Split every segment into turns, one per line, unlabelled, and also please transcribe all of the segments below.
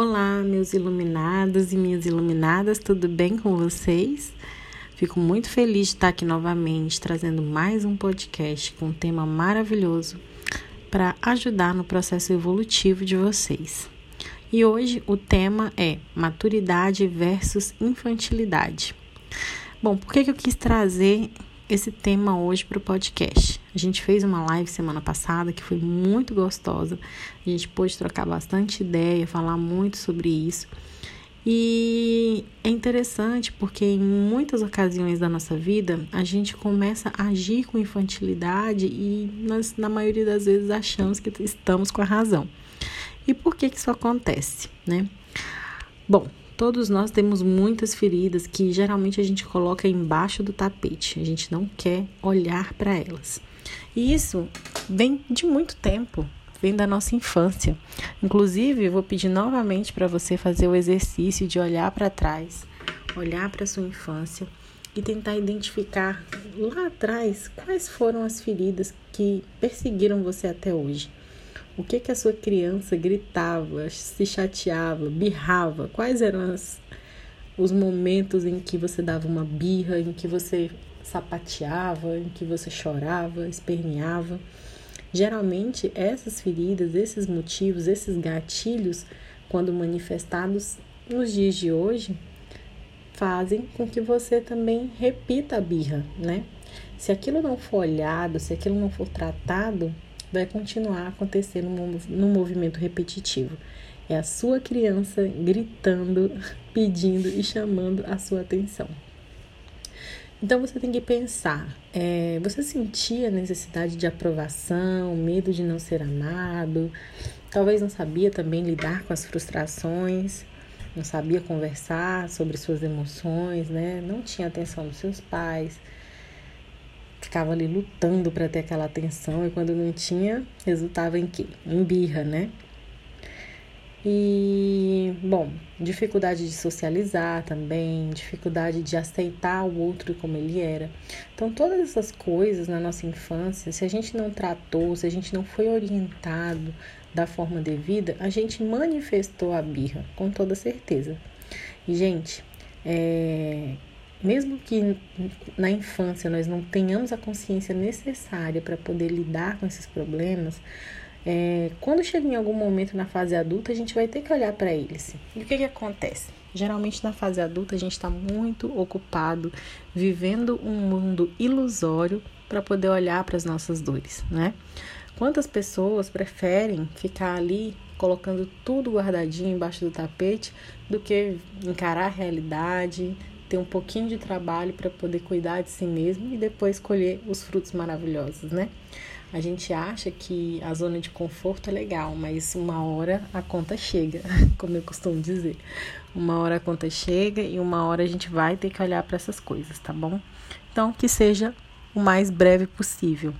Olá, meus iluminados e minhas iluminadas, tudo bem com vocês? Fico muito feliz de estar aqui novamente trazendo mais um podcast com um tema maravilhoso para ajudar no processo evolutivo de vocês. E hoje o tema é maturidade versus infantilidade. Bom, por que, que eu quis trazer esse tema hoje para o podcast. A gente fez uma live semana passada que foi muito gostosa. A gente pôde trocar bastante ideia, falar muito sobre isso. E é interessante porque em muitas ocasiões da nossa vida a gente começa a agir com infantilidade e nós, na maioria das vezes, achamos que estamos com a razão. E por que, que isso acontece, né? Bom, Todos nós temos muitas feridas que geralmente a gente coloca embaixo do tapete. A gente não quer olhar para elas. E isso vem de muito tempo, vem da nossa infância. Inclusive, eu vou pedir novamente para você fazer o exercício de olhar para trás, olhar para sua infância e tentar identificar lá atrás quais foram as feridas que perseguiram você até hoje. O que que a sua criança gritava, se chateava, birrava? Quais eram as, os momentos em que você dava uma birra, em que você sapateava, em que você chorava, esperneava? Geralmente, essas feridas, esses motivos, esses gatilhos, quando manifestados nos dias de hoje, fazem com que você também repita a birra, né? Se aquilo não for olhado, se aquilo não for tratado, vai continuar acontecendo no movimento repetitivo. É a sua criança gritando, pedindo e chamando a sua atenção. Então você tem que pensar: é, você sentia necessidade de aprovação, medo de não ser amado, talvez não sabia também lidar com as frustrações, não sabia conversar sobre suas emoções, né? Não tinha atenção dos seus pais ficava ali lutando para ter aquela atenção e quando não tinha, resultava em quê? Em birra, né? E, bom, dificuldade de socializar também, dificuldade de aceitar o outro como ele era. Então, todas essas coisas na nossa infância, se a gente não tratou, se a gente não foi orientado da forma devida, a gente manifestou a birra, com toda certeza. E, gente, é, mesmo que na infância nós não tenhamos a consciência necessária para poder lidar com esses problemas, é, quando chega em algum momento na fase adulta, a gente vai ter que olhar para eles. E o que, que acontece? Geralmente na fase adulta a gente está muito ocupado vivendo um mundo ilusório para poder olhar para as nossas dores, né? Quantas pessoas preferem ficar ali colocando tudo guardadinho embaixo do tapete do que encarar a realidade, ter um pouquinho de trabalho para poder cuidar de si mesmo e depois colher os frutos maravilhosos, né? A gente acha que a zona de conforto é legal, mas uma hora a conta chega, como eu costumo dizer. Uma hora a conta chega e uma hora a gente vai ter que olhar para essas coisas, tá bom? Então, que seja o mais breve possível.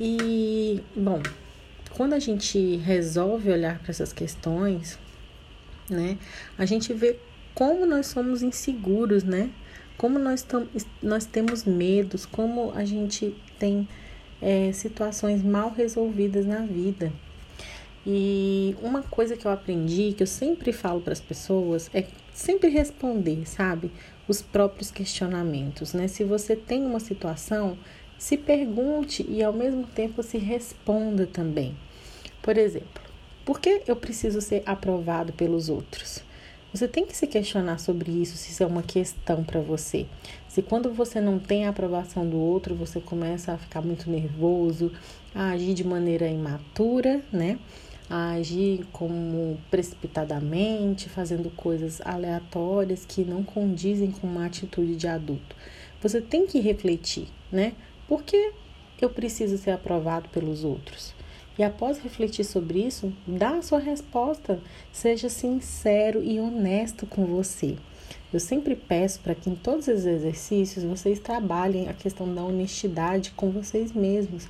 E, bom, quando a gente resolve olhar para essas questões, né, a gente vê como nós somos inseguros, né? Como nós, nós temos medos, como a gente tem é, situações mal resolvidas na vida. E uma coisa que eu aprendi, que eu sempre falo para as pessoas, é sempre responder, sabe? Os próprios questionamentos, né? Se você tem uma situação, se pergunte e ao mesmo tempo se responda também. Por exemplo, por que eu preciso ser aprovado pelos outros? Você tem que se questionar sobre isso, se isso é uma questão para você. Se quando você não tem a aprovação do outro, você começa a ficar muito nervoso, a agir de maneira imatura, né? A agir como precipitadamente, fazendo coisas aleatórias que não condizem com uma atitude de adulto. Você tem que refletir, né? Por que eu preciso ser aprovado pelos outros? E após refletir sobre isso, dá a sua resposta. Seja sincero e honesto com você. Eu sempre peço para que em todos os exercícios vocês trabalhem a questão da honestidade com vocês mesmos.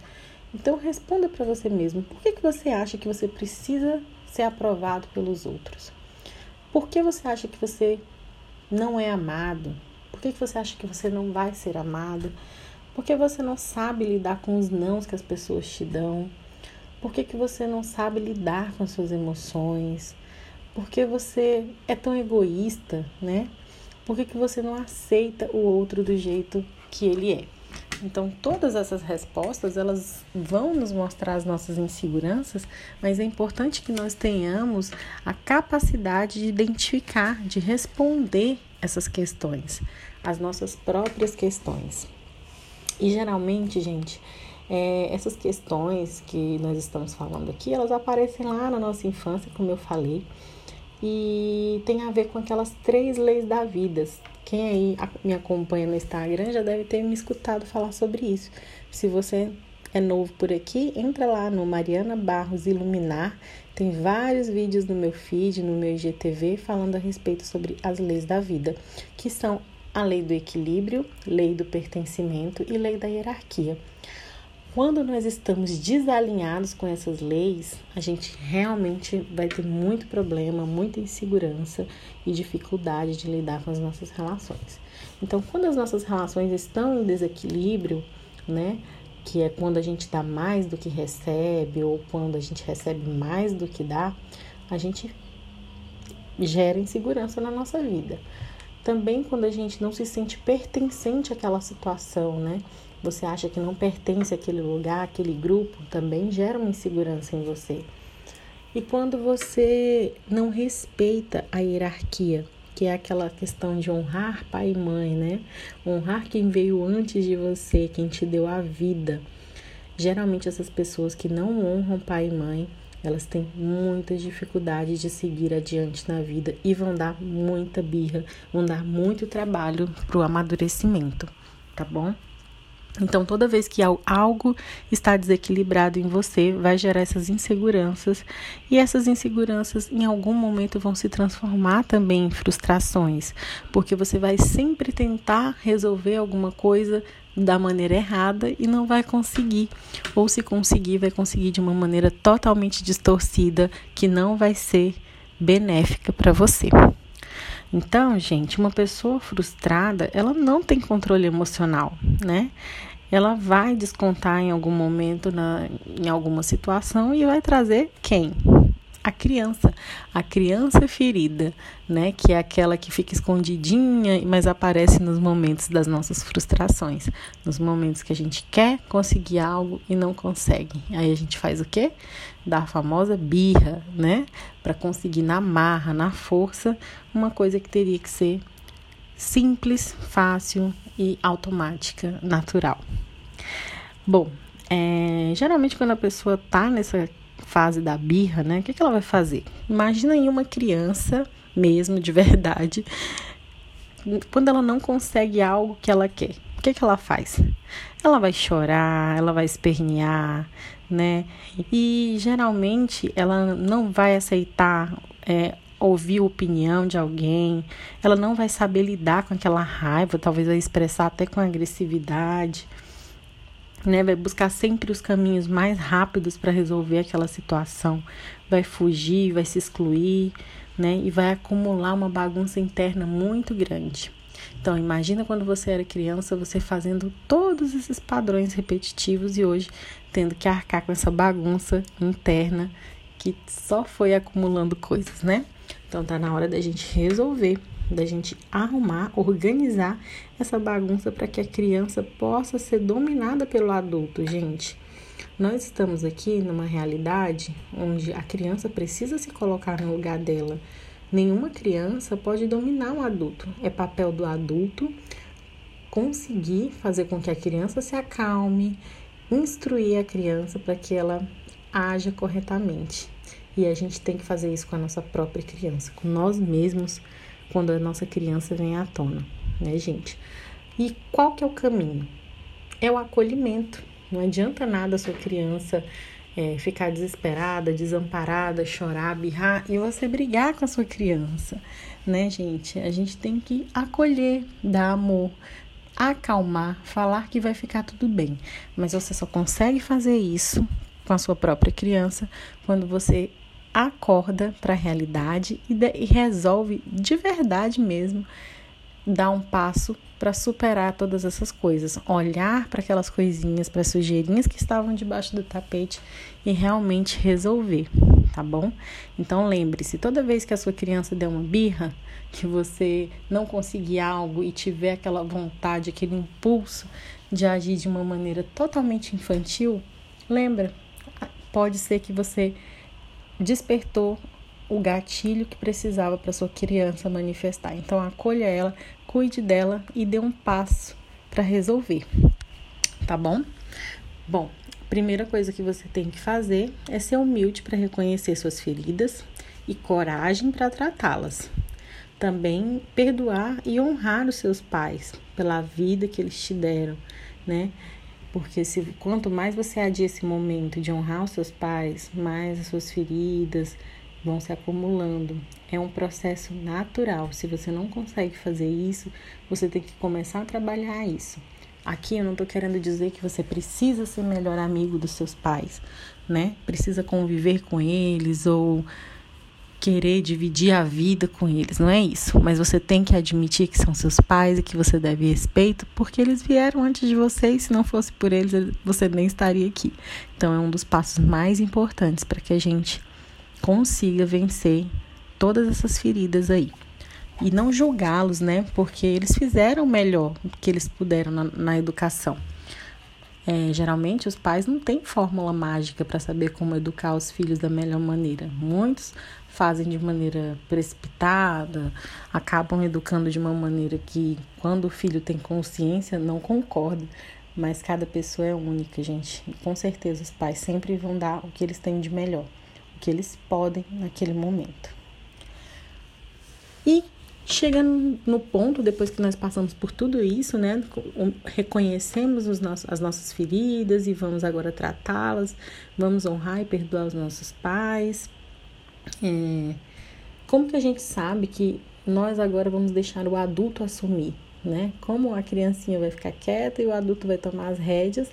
Então responda para você mesmo: por que, que você acha que você precisa ser aprovado pelos outros? Por que você acha que você não é amado? Por que, que você acha que você não vai ser amado? Por que você não sabe lidar com os nãos que as pessoas te dão? Por que, que você não sabe lidar com suas emoções? Por que você é tão egoísta, né? Por que, que você não aceita o outro do jeito que ele é? Então, todas essas respostas, elas vão nos mostrar as nossas inseguranças, mas é importante que nós tenhamos a capacidade de identificar, de responder essas questões, as nossas próprias questões. E geralmente, gente, é, essas questões que nós estamos falando aqui, elas aparecem lá na nossa infância, como eu falei, e tem a ver com aquelas três leis da vida. Quem aí me acompanha no Instagram já deve ter me escutado falar sobre isso. Se você é novo por aqui, entra lá no Mariana Barros Iluminar. Tem vários vídeos no meu feed, no meu IGTV, falando a respeito sobre as leis da vida, que são a lei do equilíbrio, lei do pertencimento e lei da hierarquia. Quando nós estamos desalinhados com essas leis, a gente realmente vai ter muito problema, muita insegurança e dificuldade de lidar com as nossas relações. Então, quando as nossas relações estão em desequilíbrio, né, que é quando a gente dá mais do que recebe ou quando a gente recebe mais do que dá, a gente gera insegurança na nossa vida. Também quando a gente não se sente pertencente àquela situação, né? Você acha que não pertence àquele lugar, àquele grupo, também gera uma insegurança em você. E quando você não respeita a hierarquia, que é aquela questão de honrar pai e mãe, né? Honrar quem veio antes de você, quem te deu a vida. Geralmente essas pessoas que não honram pai e mãe, elas têm muitas dificuldades de seguir adiante na vida e vão dar muita birra, vão dar muito trabalho pro amadurecimento, tá bom? Então, toda vez que algo está desequilibrado em você, vai gerar essas inseguranças, e essas inseguranças em algum momento vão se transformar também em frustrações, porque você vai sempre tentar resolver alguma coisa da maneira errada e não vai conseguir, ou se conseguir, vai conseguir de uma maneira totalmente distorcida que não vai ser benéfica para você. Então, gente, uma pessoa frustrada, ela não tem controle emocional, né? Ela vai descontar em algum momento, na, em alguma situação e vai trazer quem? Criança, a criança ferida, né, que é aquela que fica escondidinha, mas aparece nos momentos das nossas frustrações, nos momentos que a gente quer conseguir algo e não consegue. Aí a gente faz o quê? Da a famosa birra, né, para conseguir na marra, na força, uma coisa que teria que ser simples, fácil e automática, natural. Bom, é, geralmente quando a pessoa tá nessa fase da birra, né? O que, que ela vai fazer? Imagina aí uma criança mesmo, de verdade, quando ela não consegue algo que ela quer. O que, que ela faz? Ela vai chorar, ela vai espernear, né? E geralmente ela não vai aceitar é, ouvir a opinião de alguém, ela não vai saber lidar com aquela raiva, talvez vai expressar até com agressividade né? Vai buscar sempre os caminhos mais rápidos para resolver aquela situação, vai fugir, vai se excluir, né? E vai acumular uma bagunça interna muito grande. Então, imagina quando você era criança, você fazendo todos esses padrões repetitivos e hoje tendo que arcar com essa bagunça interna que só foi acumulando coisas, né? Então, tá na hora da gente resolver da gente arrumar, organizar essa bagunça para que a criança possa ser dominada pelo adulto, gente. Nós estamos aqui numa realidade onde a criança precisa se colocar no lugar dela. Nenhuma criança pode dominar um adulto. É papel do adulto conseguir fazer com que a criança se acalme, instruir a criança para que ela haja corretamente. E a gente tem que fazer isso com a nossa própria criança, com nós mesmos quando a nossa criança vem à tona, né, gente? E qual que é o caminho? É o acolhimento. Não adianta nada a sua criança é, ficar desesperada, desamparada, chorar, birrar e você brigar com a sua criança, né, gente? A gente tem que acolher, dar amor, acalmar, falar que vai ficar tudo bem. Mas você só consegue fazer isso com a sua própria criança quando você acorda para a realidade e, de, e resolve de verdade mesmo dar um passo para superar todas essas coisas, olhar para aquelas coisinhas, para as sujeirinhas que estavam debaixo do tapete e realmente resolver, tá bom? Então lembre-se, toda vez que a sua criança der uma birra, que você não conseguir algo e tiver aquela vontade, aquele impulso de agir de uma maneira totalmente infantil, lembra, pode ser que você despertou o gatilho que precisava para sua criança manifestar. Então acolha ela, cuide dela e dê um passo para resolver. Tá bom? Bom, primeira coisa que você tem que fazer é ser humilde para reconhecer suas feridas e coragem para tratá-las. Também perdoar e honrar os seus pais pela vida que eles te deram, né? Porque se, quanto mais você adia esse momento de honrar os seus pais, mais as suas feridas, vão se acumulando. É um processo natural. Se você não consegue fazer isso, você tem que começar a trabalhar isso. Aqui eu não estou querendo dizer que você precisa ser melhor amigo dos seus pais, né? Precisa conviver com eles ou querer dividir a vida com eles, não é isso. Mas você tem que admitir que são seus pais e que você deve respeito, porque eles vieram antes de você e se não fosse por eles, você nem estaria aqui. Então é um dos passos mais importantes para que a gente consiga vencer todas essas feridas aí. E não julgá-los, né? Porque eles fizeram o melhor que eles puderam na, na educação. É, geralmente os pais não têm fórmula mágica para saber como educar os filhos da melhor maneira. Muitos fazem de maneira precipitada, acabam educando de uma maneira que, quando o filho tem consciência, não concorda. Mas cada pessoa é única, gente. E com certeza os pais sempre vão dar o que eles têm de melhor que eles podem naquele momento. E chega no ponto, depois que nós passamos por tudo isso, né? Reconhecemos os nossos, as nossas feridas e vamos agora tratá-las, vamos honrar e perdoar os nossos pais. É, como que a gente sabe que nós agora vamos deixar o adulto assumir, né? Como a criancinha vai ficar quieta e o adulto vai tomar as rédeas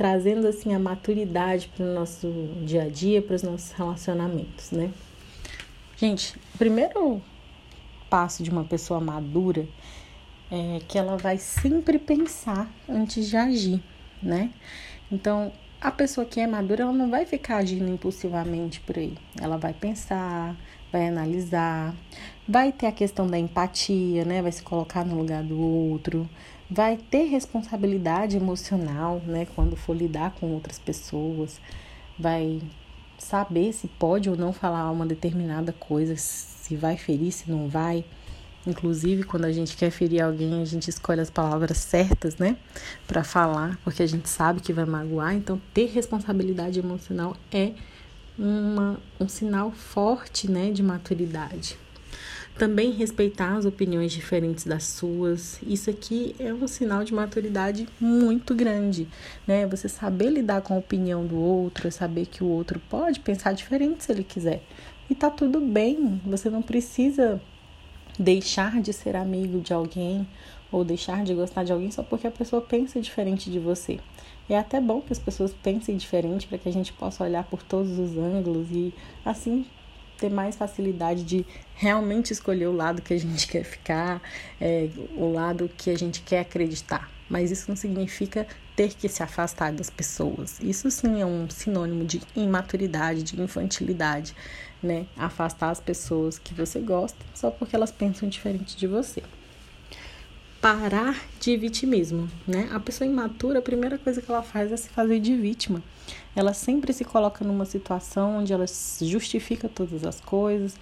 trazendo assim a maturidade para o nosso dia a dia, para os nossos relacionamentos, né? Gente, o primeiro passo de uma pessoa madura é que ela vai sempre pensar antes de agir, né? Então, a pessoa que é madura, ela não vai ficar agindo impulsivamente por aí. Ela vai pensar, vai analisar, vai ter a questão da empatia, né? Vai se colocar no lugar do outro, vai ter responsabilidade emocional, né, quando for lidar com outras pessoas, vai saber se pode ou não falar uma determinada coisa, se vai ferir, se não vai. Inclusive, quando a gente quer ferir alguém, a gente escolhe as palavras certas, né, para falar, porque a gente sabe que vai magoar. Então, ter responsabilidade emocional é uma, um sinal forte, né, de maturidade. Também respeitar as opiniões diferentes das suas. Isso aqui é um sinal de maturidade muito grande, né? Você saber lidar com a opinião do outro, saber que o outro pode pensar diferente se ele quiser. E tá tudo bem, você não precisa deixar de ser amigo de alguém ou deixar de gostar de alguém só porque a pessoa pensa diferente de você. É até bom que as pessoas pensem diferente para que a gente possa olhar por todos os ângulos e assim ter mais facilidade de realmente escolher o lado que a gente quer ficar, é, o lado que a gente quer acreditar. Mas isso não significa ter que se afastar das pessoas. Isso sim é um sinônimo de imaturidade, de infantilidade, né? Afastar as pessoas que você gosta só porque elas pensam diferente de você parar de vitimismo, né? A pessoa imatura, a primeira coisa que ela faz é se fazer de vítima. Ela sempre se coloca numa situação onde ela justifica todas as coisas,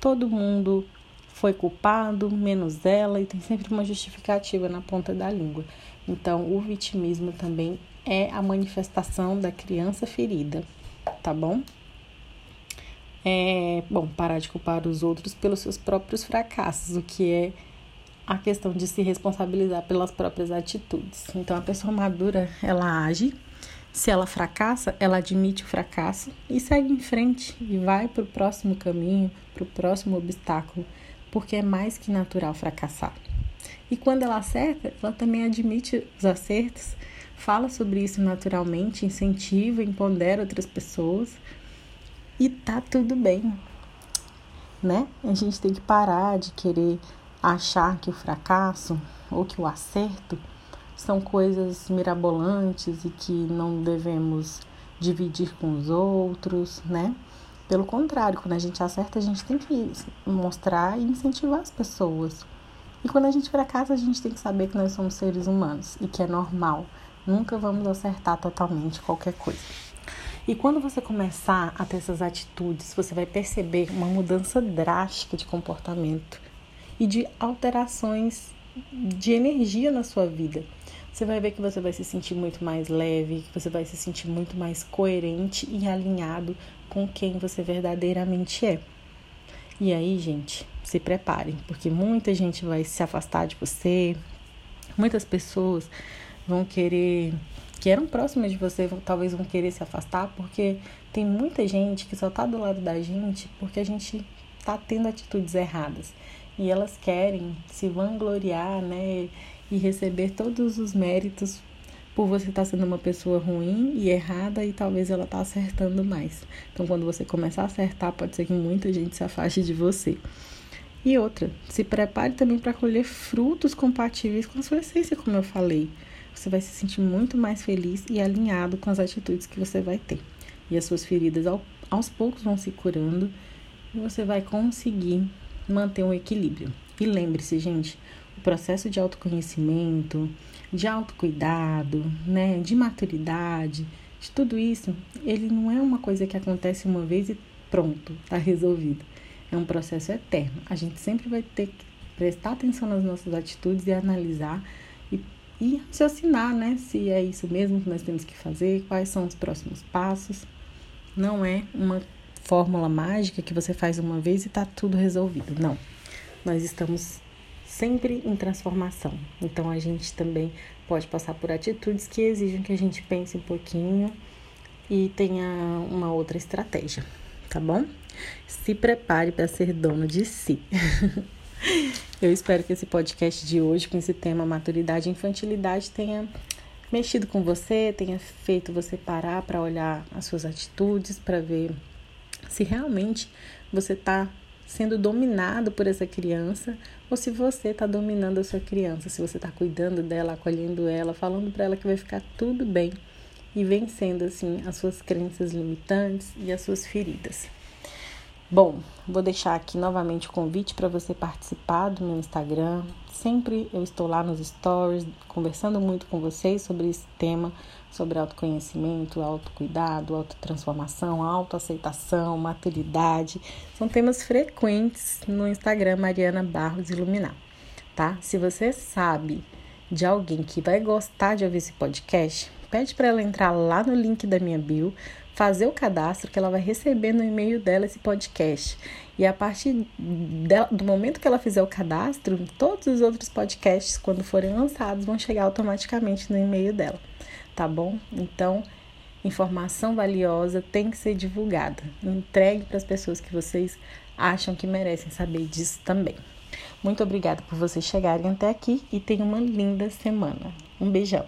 todo mundo foi culpado, menos ela, e tem sempre uma justificativa na ponta da língua. Então, o vitimismo também é a manifestação da criança ferida, tá bom? É bom parar de culpar os outros pelos seus próprios fracassos, o que é a questão de se responsabilizar pelas próprias atitudes. Então, a pessoa madura, ela age. Se ela fracassa, ela admite o fracasso e segue em frente e vai para o próximo caminho, para o próximo obstáculo, porque é mais que natural fracassar. E quando ela acerta, ela também admite os acertos, fala sobre isso naturalmente, incentiva, empodera outras pessoas e tá tudo bem, né? A gente tem que parar de querer achar que o fracasso ou que o acerto são coisas mirabolantes e que não devemos dividir com os outros, né? Pelo contrário, quando a gente acerta, a gente tem que mostrar e incentivar as pessoas. E quando a gente fracassa, a gente tem que saber que nós somos seres humanos e que é normal. Nunca vamos acertar totalmente qualquer coisa. E quando você começar a ter essas atitudes, você vai perceber uma mudança drástica de comportamento e de alterações de energia na sua vida. Você vai ver que você vai se sentir muito mais leve, que você vai se sentir muito mais coerente e alinhado com quem você verdadeiramente é. E aí, gente, se preparem, porque muita gente vai se afastar de você, muitas pessoas vão querer, que eram próximas de você, talvez vão querer se afastar, porque tem muita gente que só tá do lado da gente porque a gente tá tendo atitudes erradas. E elas querem se vangloriar, né? E receber todos os méritos por você estar tá sendo uma pessoa ruim e errada e talvez ela tá acertando mais. Então, quando você começar a acertar, pode ser que muita gente se afaste de você. E outra, se prepare também para colher frutos compatíveis com a sua essência, como eu falei. Você vai se sentir muito mais feliz e alinhado com as atitudes que você vai ter. E as suas feridas aos poucos vão se curando e você vai conseguir manter um equilíbrio. E lembre-se, gente, o processo de autoconhecimento, de autocuidado, né, de maturidade, de tudo isso, ele não é uma coisa que acontece uma vez e pronto, tá resolvido. É um processo eterno. A gente sempre vai ter que prestar atenção nas nossas atitudes e analisar e, raciocinar, né, se é isso mesmo que nós temos que fazer, quais são os próximos passos. Não é uma fórmula mágica que você faz uma vez e tá tudo resolvido. Não. Nós estamos sempre em transformação. Então a gente também pode passar por atitudes que exigem que a gente pense um pouquinho e tenha uma outra estratégia, tá bom? Se prepare para ser dono de si. Eu espero que esse podcast de hoje, com esse tema maturidade e infantilidade, tenha mexido com você, tenha feito você parar para olhar as suas atitudes, para ver se realmente você está sendo dominado por essa criança ou se você está dominando a sua criança, se você está cuidando dela, acolhendo ela, falando para ela que vai ficar tudo bem e vencendo assim as suas crenças limitantes e as suas feridas. Bom, vou deixar aqui novamente o convite para você participar do meu Instagram. Sempre eu estou lá nos stories conversando muito com vocês sobre esse tema sobre autoconhecimento, autocuidado, autotransformação, autoaceitação, maturidade. São temas frequentes no Instagram Mariana Barros Iluminar, tá? Se você sabe de alguém que vai gostar de ouvir esse podcast, pede para ela entrar lá no link da minha bio, fazer o cadastro que ela vai receber no e-mail dela esse podcast. E a partir do momento que ela fizer o cadastro, todos os outros podcasts, quando forem lançados, vão chegar automaticamente no e-mail dela tá bom? Então, informação valiosa tem que ser divulgada. Entregue para as pessoas que vocês acham que merecem saber disso também. Muito obrigada por vocês chegarem até aqui e tenham uma linda semana. Um beijão.